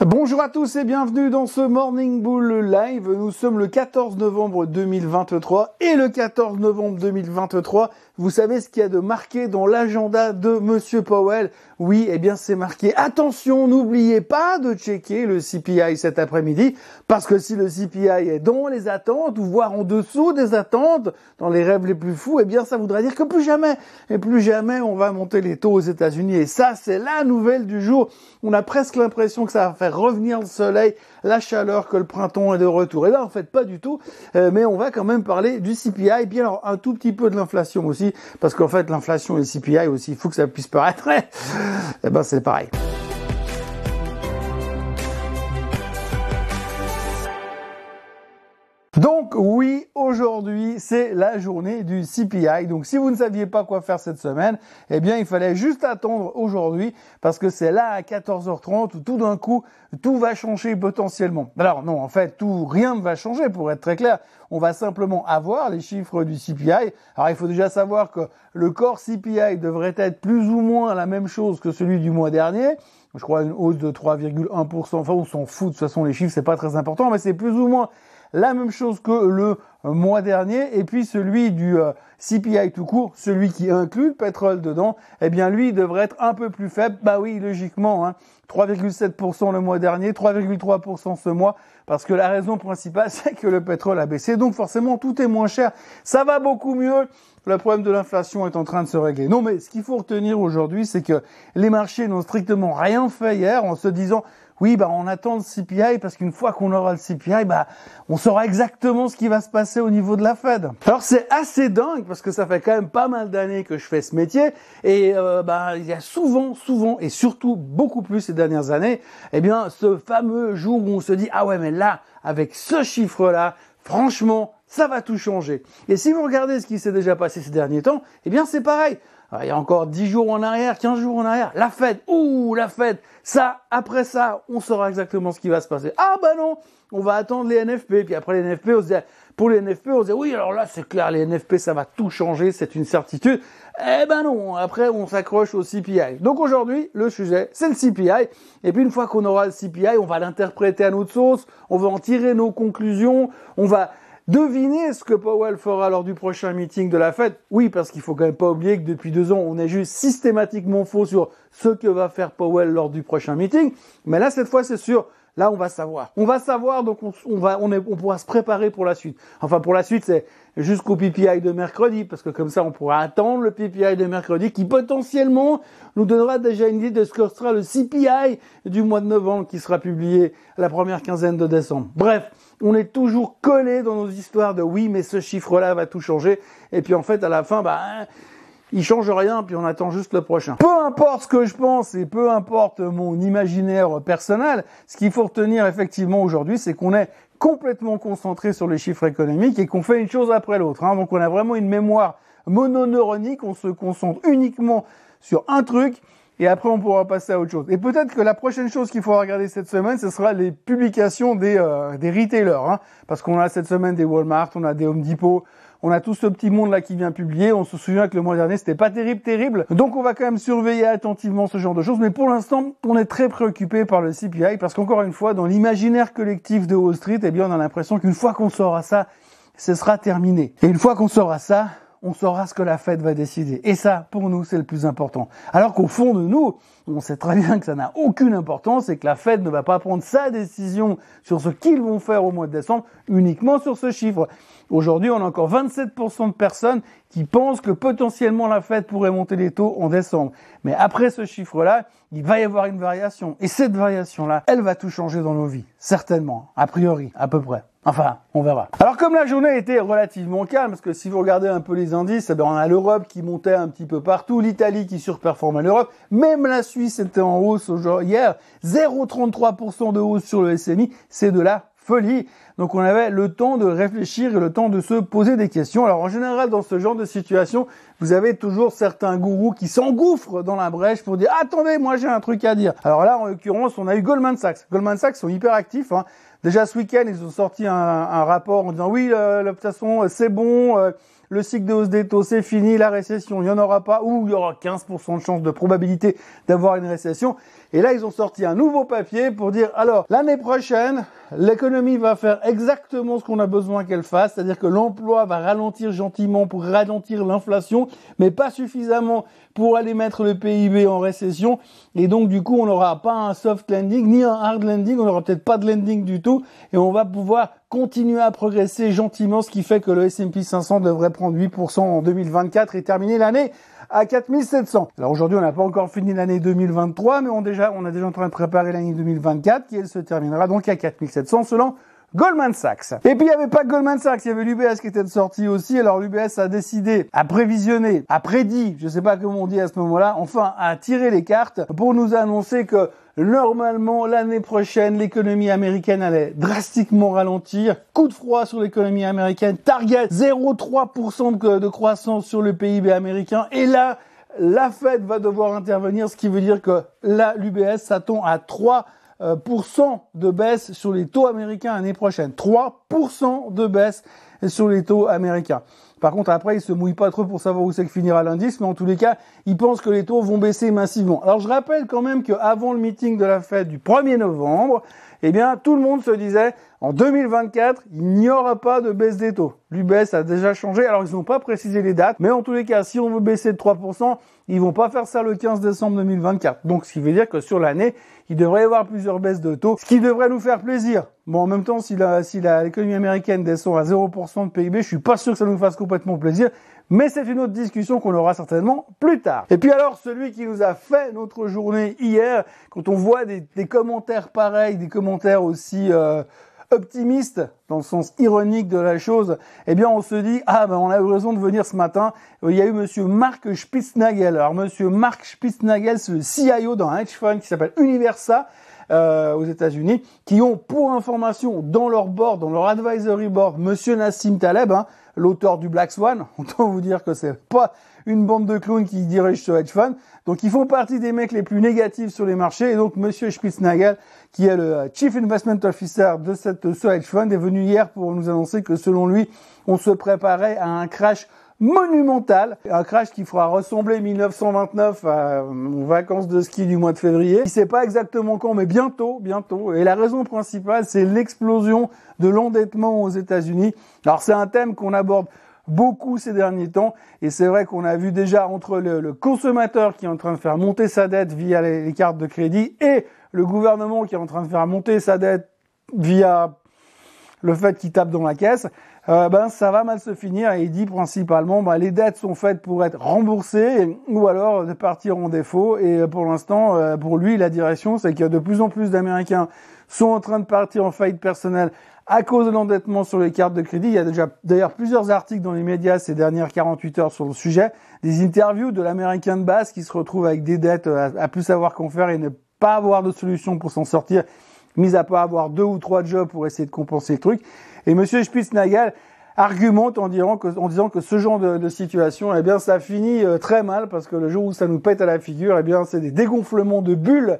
Bonjour à tous et bienvenue dans ce Morning Bull Live. Nous sommes le 14 novembre 2023 et le 14 novembre 2023, vous savez ce qu'il y a de marqué dans l'agenda de Monsieur Powell? Oui, eh bien c'est marqué. Attention, n'oubliez pas de checker le CPI cet après-midi parce que si le CPI est dans les attentes ou voire en dessous des attentes, dans les rêves les plus fous, eh bien ça voudrait dire que plus jamais et plus jamais on va monter les taux aux États-Unis et ça c'est la nouvelle du jour. On a presque l'impression que ça va revenir le soleil, la chaleur, que le printemps est de retour. Et là, en fait, pas du tout. Euh, mais on va quand même parler du CPI, et bien alors un tout petit peu de l'inflation aussi, parce qu'en fait, l'inflation et le CPI aussi, il faut que ça puisse paraître. eh ben, c'est pareil. Donc oui, aujourd'hui c'est la journée du CPI. Donc si vous ne saviez pas quoi faire cette semaine, eh bien il fallait juste attendre aujourd'hui parce que c'est là à 14h30 où tout d'un coup tout va changer potentiellement. Alors non, en fait tout rien ne va changer pour être très clair. On va simplement avoir les chiffres du CPI. Alors il faut déjà savoir que le corps CPI devrait être plus ou moins la même chose que celui du mois dernier je crois une hausse de 3,1%. Enfin, on s'en fout. De toute façon, les chiffres, c'est pas très important, mais c'est plus ou moins la même chose que le mois dernier, et puis celui du euh, CPI tout court, celui qui inclut le pétrole dedans, eh bien lui devrait être un peu plus faible. Bah oui, logiquement, hein, 3,7% le mois dernier, 3,3% ce mois, parce que la raison principale, c'est que le pétrole a baissé, donc forcément tout est moins cher. Ça va beaucoup mieux. Le problème de l'inflation est en train de se régler. Non, mais ce qu'il faut retenir aujourd'hui, c'est que les marchés n'ont strictement rien fait hier en se disant oui, bah, on attend le CPI parce qu'une fois qu'on aura le CPI, bah, on saura exactement ce qui va se passer au niveau de la Fed. Alors c'est assez dingue parce que ça fait quand même pas mal d'années que je fais ce métier et euh, bah, il y a souvent, souvent et surtout beaucoup plus ces dernières années, eh bien, ce fameux jour où on se dit ah ouais mais là, avec ce chiffre-là, franchement, ça va tout changer. Et si vous regardez ce qui s'est déjà passé ces derniers temps, eh bien c'est pareil. il y a encore 10 jours en arrière, 15 jours en arrière, la fête, ouh, la fête, ça, après ça, on saura exactement ce qui va se passer. Ah bah non, on va attendre les NFP, puis après les NFP, on se dit, pour les NFP, on dit, oui, alors là, c'est clair, les NFP, ça va tout changer, c'est une certitude. Eh ben non, après, on s'accroche au CPI. Donc aujourd'hui, le sujet, c'est le CPI. Et puis une fois qu'on aura le CPI, on va l'interpréter à notre sauce, on va en tirer nos conclusions, on va Devinez ce que Powell fera lors du prochain meeting de la Fed. Oui, parce qu'il faut quand même pas oublier que depuis deux ans, on est juste systématiquement faux sur ce que va faire Powell lors du prochain meeting. Mais là, cette fois, c'est sûr. Là, on va savoir. On va savoir, donc on, va, on, est, on pourra se préparer pour la suite. Enfin, pour la suite, c'est jusqu'au PPI de mercredi, parce que comme ça, on pourra attendre le PPI de mercredi, qui potentiellement nous donnera déjà une idée de ce que sera le CPI du mois de novembre, qui sera publié la première quinzaine de décembre. Bref, on est toujours collé dans nos histoires de oui, mais ce chiffre-là va tout changer. Et puis en fait, à la fin, bah, il change rien, puis on attend juste le prochain. Peu importe ce que je pense et peu importe mon imaginaire personnel, ce qu'il faut retenir effectivement aujourd'hui, c'est qu'on est complètement concentré sur les chiffres économiques et qu'on fait une chose après l'autre. Hein. Donc on a vraiment une mémoire mononeuronique, on se concentre uniquement sur un truc et après on pourra passer à autre chose. Et peut-être que la prochaine chose qu'il faudra regarder cette semaine, ce sera les publications des, euh, des retailers, hein, parce qu'on a cette semaine des Walmart, on a des Home Depot, on a tout ce petit monde là qui vient publier. On se souvient que le mois dernier c'était pas terrible, terrible. Donc on va quand même surveiller attentivement ce genre de choses. Mais pour l'instant, on est très préoccupé par le CPI parce qu'encore une fois, dans l'imaginaire collectif de Wall Street, eh bien on a l'impression qu'une fois qu'on saura ça, ce sera terminé. Et une fois qu'on saura ça, on saura ce que la fête va décider. Et ça, pour nous, c'est le plus important. Alors qu'au fond de nous, on sait très bien que ça n'a aucune importance et que la Fed ne va pas prendre sa décision sur ce qu'ils vont faire au mois de décembre uniquement sur ce chiffre. Aujourd'hui, on a encore 27% de personnes qui pensent que potentiellement la Fed pourrait monter les taux en décembre. Mais après ce chiffre-là, il va y avoir une variation. Et cette variation-là, elle va tout changer dans nos vies. Certainement. A priori. À peu près. Enfin, on verra. Alors comme la journée était relativement calme, parce que si vous regardez un peu les indices, eh ben, on a l'Europe qui montait un petit peu partout, l'Italie qui surperformait l'Europe, même la Suisse était en hausse hier, 0,33% de hausse sur le SMI, c'est de la folie. Donc on avait le temps de réfléchir et le temps de se poser des questions. Alors en général, dans ce genre de situation, vous avez toujours certains gourous qui s'engouffrent dans la brèche pour dire attendez, moi j'ai un truc à dire. Alors là, en l'occurrence, on a eu Goldman Sachs. Goldman Sachs sont hyper actifs. Hein. Déjà ce week-end, ils ont sorti un, rapport en disant oui, euh, de toute façon, c'est bon. Euh, le cycle de hausse des taux, c'est fini, la récession, il n'y en aura pas, ou il y aura 15% de chance de probabilité d'avoir une récession. Et là, ils ont sorti un nouveau papier pour dire, alors, l'année prochaine, l'économie va faire exactement ce qu'on a besoin qu'elle fasse, c'est-à-dire que l'emploi va ralentir gentiment pour ralentir l'inflation, mais pas suffisamment pour aller mettre le PIB en récession. Et donc, du coup, on n'aura pas un soft landing, ni un hard landing, on n'aura peut-être pas de landing du tout, et on va pouvoir continuer à progresser gentiment, ce qui fait que le S&P 500 devrait prendre 8% en 2024 et terminer l'année à 4700. Alors aujourd'hui, on n'a pas encore fini l'année 2023, mais on, déjà, on a déjà en train de préparer l'année 2024 qui elle se terminera donc à 4700 selon Goldman Sachs. Et puis il n'y avait pas Goldman Sachs, il y avait l'UBS qui était sorti aussi. Alors l'UBS a décidé, a prévisionné, a prédit, je ne sais pas comment on dit à ce moment-là, enfin a tiré les cartes pour nous annoncer que normalement l'année prochaine l'économie américaine allait drastiquement ralentir. Coup de froid sur l'économie américaine, target 0,3% de, croissance sur le PIB américain. Et là, la Fed va devoir intervenir, ce qui veut dire que là, l'UBS s'attend à 3% euh, de baisse sur les taux américains l'année prochaine. 3% de baisse sur les taux américains. Par contre, après, il se mouille pas trop pour savoir où c'est que finira l'indice, mais en tous les cas, il pense que les taux vont baisser massivement. Alors, je rappelle quand même qu'avant le meeting de la Fed du 1er novembre, eh bien, tout le monde se disait, en 2024, il n'y aura pas de baisse des taux. L'UBS a déjà changé, alors ils n'ont pas précisé les dates, mais en tous les cas, si on veut baisser de 3%, ils vont pas faire ça le 15 décembre 2024. Donc, ce qui veut dire que sur l'année, il devrait y avoir plusieurs baisses de taux, ce qui devrait nous faire plaisir. Bon, en même temps, si la, si l'économie américaine descend à 0% de PIB, je suis pas sûr que ça nous fasse complètement plaisir, mais c'est une autre discussion qu'on aura certainement plus tard. Et puis alors, celui qui nous a fait notre journée hier, quand on voit des, des commentaires pareils, des commentaires aussi euh, optimiste dans le sens ironique de la chose, eh bien on se dit ah ben on a eu raison de venir ce matin. Il y a eu monsieur Mark Spitznagel. Alors monsieur Mark Spitznagel, c'est le CIO d'un hedge fund qui s'appelle Universa. Euh, aux États-Unis, qui ont pour information dans leur board, dans leur advisory board, Monsieur Nassim Taleb, hein, l'auteur du Black Swan. Autant vous dire que c'est pas une bande de clowns qui dirige ce hedge fund. Donc ils font partie des mecs les plus négatifs sur les marchés. Et donc Monsieur Spitznagel, qui est le Chief Investment Officer de cette, ce hedge fund, est venu hier pour nous annoncer que selon lui, on se préparait à un crash monumental, un crash qui fera ressembler 1929 à, aux vacances de ski du mois de février. Il sait pas exactement quand, mais bientôt, bientôt. Et la raison principale, c'est l'explosion de l'endettement aux États-Unis. Alors c'est un thème qu'on aborde beaucoup ces derniers temps. Et c'est vrai qu'on a vu déjà entre le, consommateur qui est en train de faire monter sa dette via les, cartes de crédit et le gouvernement qui est en train de faire monter sa dette via le fait qu'il tape dans la caisse, euh, ben ça va mal se finir. Et il dit principalement, ben, les dettes sont faites pour être remboursées ou alors de partir en défaut. Et pour l'instant, euh, pour lui, la direction, c'est a de plus en plus d'Américains sont en train de partir en faillite personnelle à cause de l'endettement sur les cartes de crédit. Il y a déjà d'ailleurs plusieurs articles dans les médias ces dernières 48 heures sur le sujet, des interviews de l'américain de base qui se retrouve avec des dettes à, plus savoir qu'en faire et ne pas avoir de solution pour s'en sortir, mis à part avoir deux ou trois jobs pour essayer de compenser le truc. Et Monsieur Spitznagel argumente en disant que, ce genre de, situation, eh bien, ça finit euh, très mal parce que le jour où ça nous pète à la figure, eh bien, c'est des dégonflements de bulles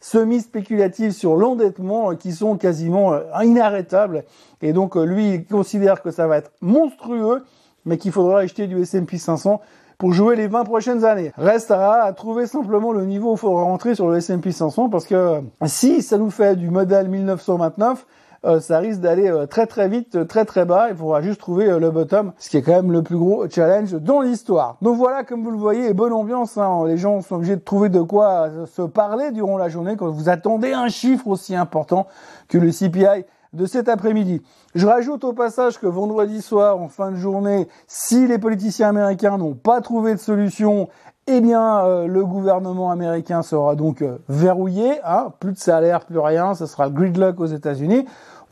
semi-spéculatives sur l'endettement euh, qui sont quasiment euh, inarrêtables. Et donc lui, il considère que ça va être monstrueux, mais qu'il faudra acheter du S&P 500 pour jouer les 20 prochaines années. Restera à trouver simplement le niveau où il faudra rentrer sur le S&P 500 parce que si ça nous fait du modèle 1929, euh, ça risque d'aller euh, très très vite, très très bas. Il faudra juste trouver euh, le bottom, ce qui est quand même le plus gros challenge dans l'histoire. Donc voilà, comme vous le voyez, bonne ambiance. Hein. Les gens sont obligés de trouver de quoi se parler durant la journée quand vous attendez un chiffre aussi important que le CPI de cet après-midi. Je rajoute au passage que vendredi soir, en fin de journée, si les politiciens américains n'ont pas trouvé de solution, eh bien, le gouvernement américain sera donc verrouillé. Hein, plus de salaire, plus rien. Ce sera gridlock aux États-Unis.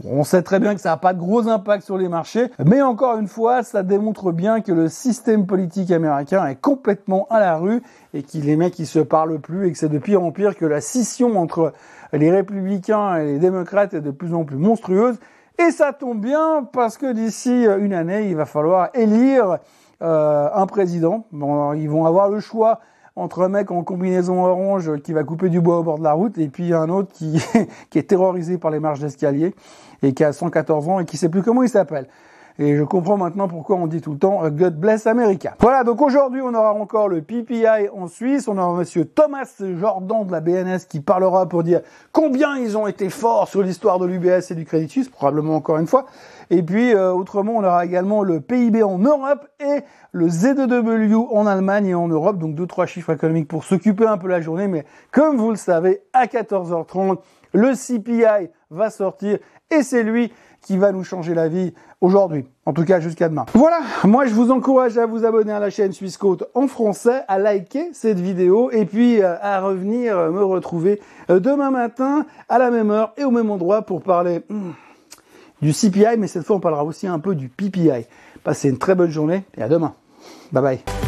On sait très bien que ça n'a pas de gros impact sur les marchés, mais encore une fois, ça démontre bien que le système politique américain est complètement à la rue et qu'il les mecs qui se parlent plus et que c'est de pire en pire que la scission entre les républicains et les démocrates est de plus en plus monstrueuse. Et ça tombe bien parce que d'ici une année, il va falloir élire euh, un président. Bon, ils vont avoir le choix entre un mec en combinaison orange qui va couper du bois au bord de la route et puis un autre qui, qui est terrorisé par les marches d'escalier et qui a 114 ans et qui sait plus comment il s'appelle. Et je comprends maintenant pourquoi on dit tout le temps euh, God bless America. Voilà, donc aujourd'hui on aura encore le PPI en Suisse, on aura monsieur Thomas Jordan de la BNS qui parlera pour dire combien ils ont été forts sur l'histoire de l'UBS et du Credit Suisse, probablement encore une fois. Et puis euh, autrement on aura également le PIB en Europe et le Z2W en Allemagne et en Europe, donc deux trois chiffres économiques pour s'occuper un peu la journée, mais comme vous le savez, à 14h30, le CPI va sortir et c'est lui qui va nous changer la vie aujourd'hui, en tout cas jusqu'à demain. Voilà, moi je vous encourage à vous abonner à la chaîne Suisse Côte en français, à liker cette vidéo et puis euh, à revenir me retrouver euh, demain matin à la même heure et au même endroit pour parler hmm, du CPI, mais cette fois on parlera aussi un peu du PPI. Passez une très bonne journée et à demain. Bye bye.